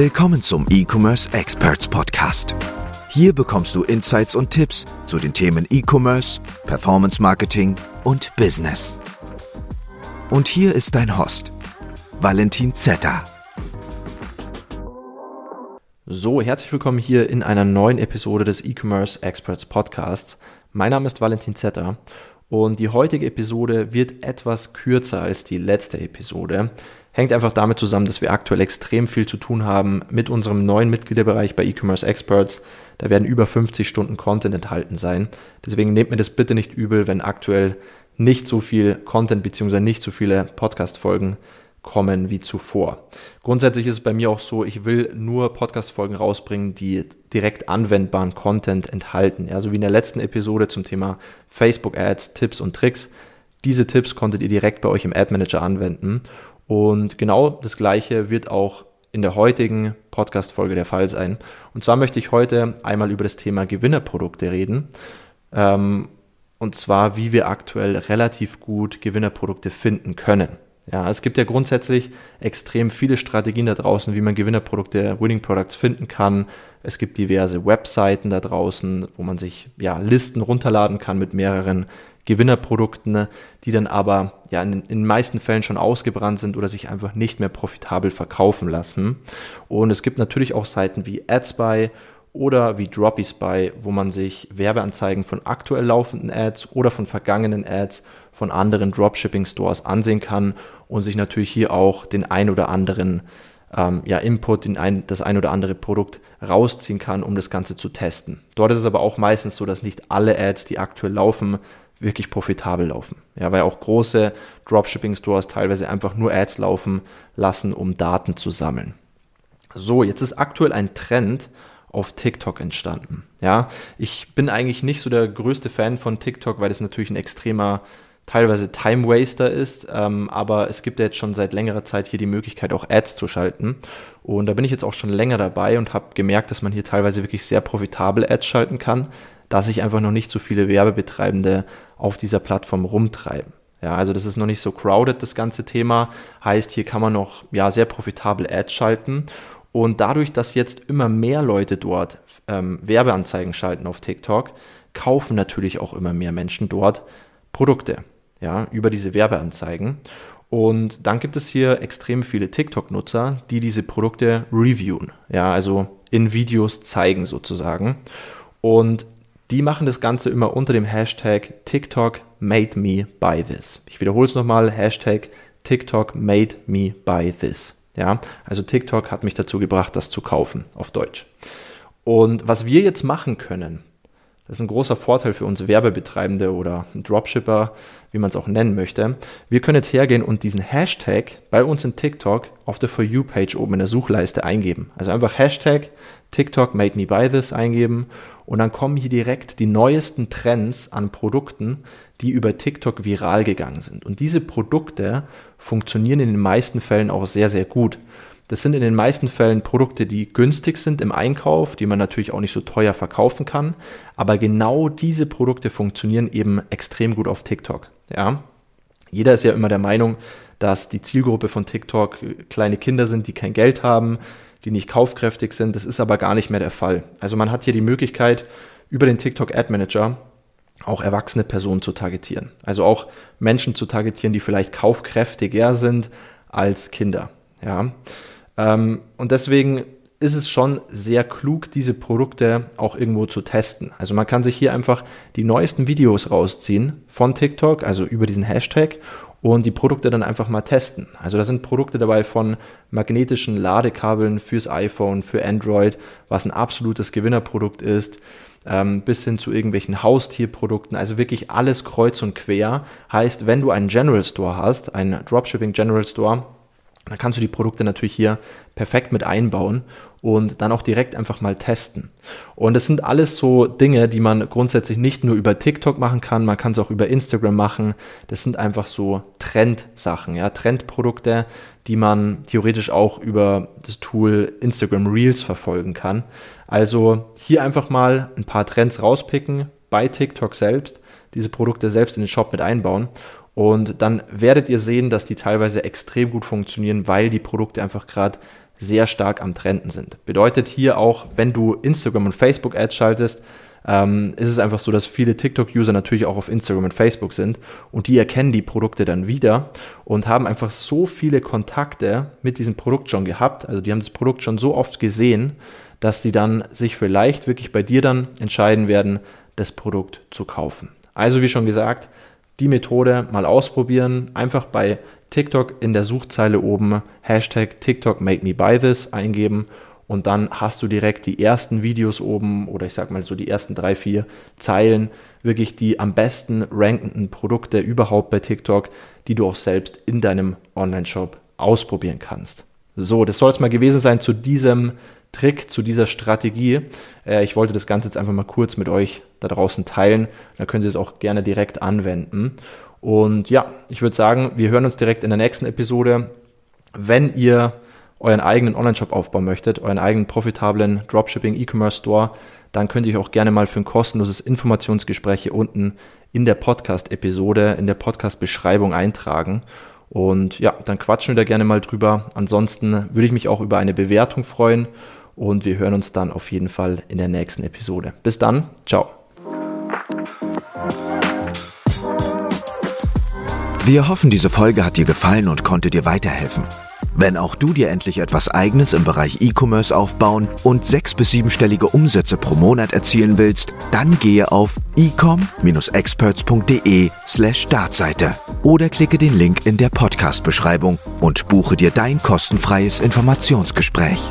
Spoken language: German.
Willkommen zum E-Commerce Experts Podcast. Hier bekommst du Insights und Tipps zu den Themen E-Commerce, Performance Marketing und Business. Und hier ist dein Host, Valentin Zetter. So, herzlich willkommen hier in einer neuen Episode des E-Commerce Experts Podcasts. Mein Name ist Valentin Zetter und die heutige Episode wird etwas kürzer als die letzte Episode. Hängt einfach damit zusammen, dass wir aktuell extrem viel zu tun haben mit unserem neuen Mitgliederbereich bei E-Commerce Experts. Da werden über 50 Stunden Content enthalten sein. Deswegen nehmt mir das bitte nicht übel, wenn aktuell nicht so viel Content bzw. nicht so viele Podcast-Folgen kommen wie zuvor. Grundsätzlich ist es bei mir auch so, ich will nur Podcast-Folgen rausbringen, die direkt anwendbaren Content enthalten. Ja, so wie in der letzten Episode zum Thema Facebook-Ads, Tipps und Tricks. Diese Tipps konntet ihr direkt bei euch im Ad Manager anwenden und genau das Gleiche wird auch in der heutigen Podcast-Folge der Fall sein. Und zwar möchte ich heute einmal über das Thema Gewinnerprodukte reden. Ähm, und zwar, wie wir aktuell relativ gut Gewinnerprodukte finden können. Ja, es gibt ja grundsätzlich extrem viele Strategien da draußen, wie man Gewinnerprodukte, Winning Products finden kann. Es gibt diverse Webseiten da draußen, wo man sich ja Listen runterladen kann mit mehreren Gewinnerprodukten, die dann aber ja in, in den meisten Fällen schon ausgebrannt sind oder sich einfach nicht mehr profitabel verkaufen lassen. Und es gibt natürlich auch Seiten wie AdSpy oder wie DroppySpy, wo man sich Werbeanzeigen von aktuell laufenden Ads oder von vergangenen Ads von anderen Dropshipping-Stores ansehen kann und sich natürlich hier auch den ein oder anderen ähm, ja, Input, den ein, das ein oder andere Produkt rausziehen kann, um das Ganze zu testen. Dort ist es aber auch meistens so, dass nicht alle Ads, die aktuell laufen, wirklich profitabel laufen. Ja, weil auch große Dropshipping-Stores teilweise einfach nur Ads laufen lassen, um Daten zu sammeln. So, jetzt ist aktuell ein Trend auf TikTok entstanden. Ja, ich bin eigentlich nicht so der größte Fan von TikTok, weil es natürlich ein extremer teilweise Time Waster ist, ähm, aber es gibt ja jetzt schon seit längerer Zeit hier die Möglichkeit, auch Ads zu schalten. Und da bin ich jetzt auch schon länger dabei und habe gemerkt, dass man hier teilweise wirklich sehr profitabel Ads schalten kann, da sich einfach noch nicht so viele Werbebetreibende auf dieser Plattform rumtreiben. Ja, also das ist noch nicht so crowded, das ganze Thema. Heißt, hier kann man noch ja, sehr profitabel Ads schalten. Und dadurch, dass jetzt immer mehr Leute dort ähm, Werbeanzeigen schalten auf TikTok, kaufen natürlich auch immer mehr Menschen dort Produkte, ja, über diese Werbeanzeigen. Und dann gibt es hier extrem viele TikTok-Nutzer, die diese Produkte reviewen, ja, also in Videos zeigen sozusagen. Und die machen das Ganze immer unter dem Hashtag TikTok made me buy this. Ich wiederhole es nochmal, Hashtag TikTok made me buy this. Ja, also TikTok hat mich dazu gebracht, das zu kaufen, auf Deutsch. Und was wir jetzt machen können, das ist ein großer Vorteil für uns Werbebetreibende oder Dropshipper, wie man es auch nennen möchte. Wir können jetzt hergehen und diesen Hashtag bei uns in TikTok auf der For You-Page oben in der Suchleiste eingeben. Also einfach Hashtag TikTok made me buy this eingeben und dann kommen hier direkt die neuesten Trends an Produkten, die über TikTok viral gegangen sind. Und diese Produkte funktionieren in den meisten Fällen auch sehr, sehr gut. Das sind in den meisten Fällen Produkte, die günstig sind im Einkauf, die man natürlich auch nicht so teuer verkaufen kann. Aber genau diese Produkte funktionieren eben extrem gut auf TikTok. Ja? Jeder ist ja immer der Meinung, dass die Zielgruppe von TikTok kleine Kinder sind, die kein Geld haben, die nicht kaufkräftig sind. Das ist aber gar nicht mehr der Fall. Also man hat hier die Möglichkeit, über den TikTok Ad Manager auch erwachsene Personen zu targetieren. Also auch Menschen zu targetieren, die vielleicht kaufkräftiger sind als Kinder. Ja. Ähm, und deswegen ist es schon sehr klug, diese Produkte auch irgendwo zu testen. Also man kann sich hier einfach die neuesten Videos rausziehen von TikTok, also über diesen Hashtag und die Produkte dann einfach mal testen. Also da sind Produkte dabei von magnetischen Ladekabeln fürs iPhone, für Android, was ein absolutes Gewinnerprodukt ist, ähm, bis hin zu irgendwelchen Haustierprodukten. Also wirklich alles kreuz und quer. Heißt, wenn du einen General Store hast, einen Dropshipping General Store, dann kannst du die Produkte natürlich hier perfekt mit einbauen und dann auch direkt einfach mal testen. Und das sind alles so Dinge, die man grundsätzlich nicht nur über TikTok machen kann, man kann es auch über Instagram machen. Das sind einfach so Trendsachen, ja, Trendprodukte, die man theoretisch auch über das Tool Instagram Reels verfolgen kann. Also hier einfach mal ein paar Trends rauspicken bei TikTok selbst, diese Produkte selbst in den Shop mit einbauen Und dann werdet ihr sehen, dass die teilweise extrem gut funktionieren, weil die Produkte einfach gerade sehr stark am Trenden sind. Bedeutet hier auch, wenn du Instagram und Facebook Ads schaltest, ähm, ist es einfach so, dass viele TikTok-User natürlich auch auf Instagram und Facebook sind und die erkennen die Produkte dann wieder und haben einfach so viele Kontakte mit diesem Produkt schon gehabt. Also die haben das Produkt schon so oft gesehen, dass die dann sich vielleicht wirklich bei dir dann entscheiden werden, das Produkt zu kaufen. Also wie schon gesagt, die Methode mal ausprobieren. Einfach bei TikTok in der Suchzeile oben Hashtag TikTok Make Me Buy This eingeben und dann hast du direkt die ersten Videos oben oder ich sag mal so die ersten drei, vier Zeilen, wirklich die am besten rankenden Produkte überhaupt bei TikTok, die du auch selbst in deinem Online-Shop ausprobieren kannst. So, das soll es mal gewesen sein zu diesem Trick, zu dieser Strategie. Äh, ich wollte das Ganze jetzt einfach mal kurz mit euch da draußen teilen. Da könnt ihr es auch gerne direkt anwenden. Und ja, ich würde sagen, wir hören uns direkt in der nächsten Episode. Wenn ihr euren eigenen Online-Shop aufbauen möchtet, euren eigenen profitablen Dropshipping E-Commerce Store, dann könnt ihr euch auch gerne mal für ein kostenloses Informationsgespräch hier unten in der Podcast-Episode, in der Podcast-Beschreibung eintragen. Und ja, dann quatschen wir da gerne mal drüber. Ansonsten würde ich mich auch über eine Bewertung freuen und wir hören uns dann auf jeden Fall in der nächsten Episode. Bis dann, ciao. Wir hoffen, diese Folge hat dir gefallen und konnte dir weiterhelfen. Wenn auch du dir endlich etwas Eigenes im Bereich E-Commerce aufbauen und sechs- bis siebenstellige Umsätze pro Monat erzielen willst, dann gehe auf ecom-experts.de slash Startseite oder klicke den Link in der Podcast-Beschreibung und buche dir dein kostenfreies Informationsgespräch.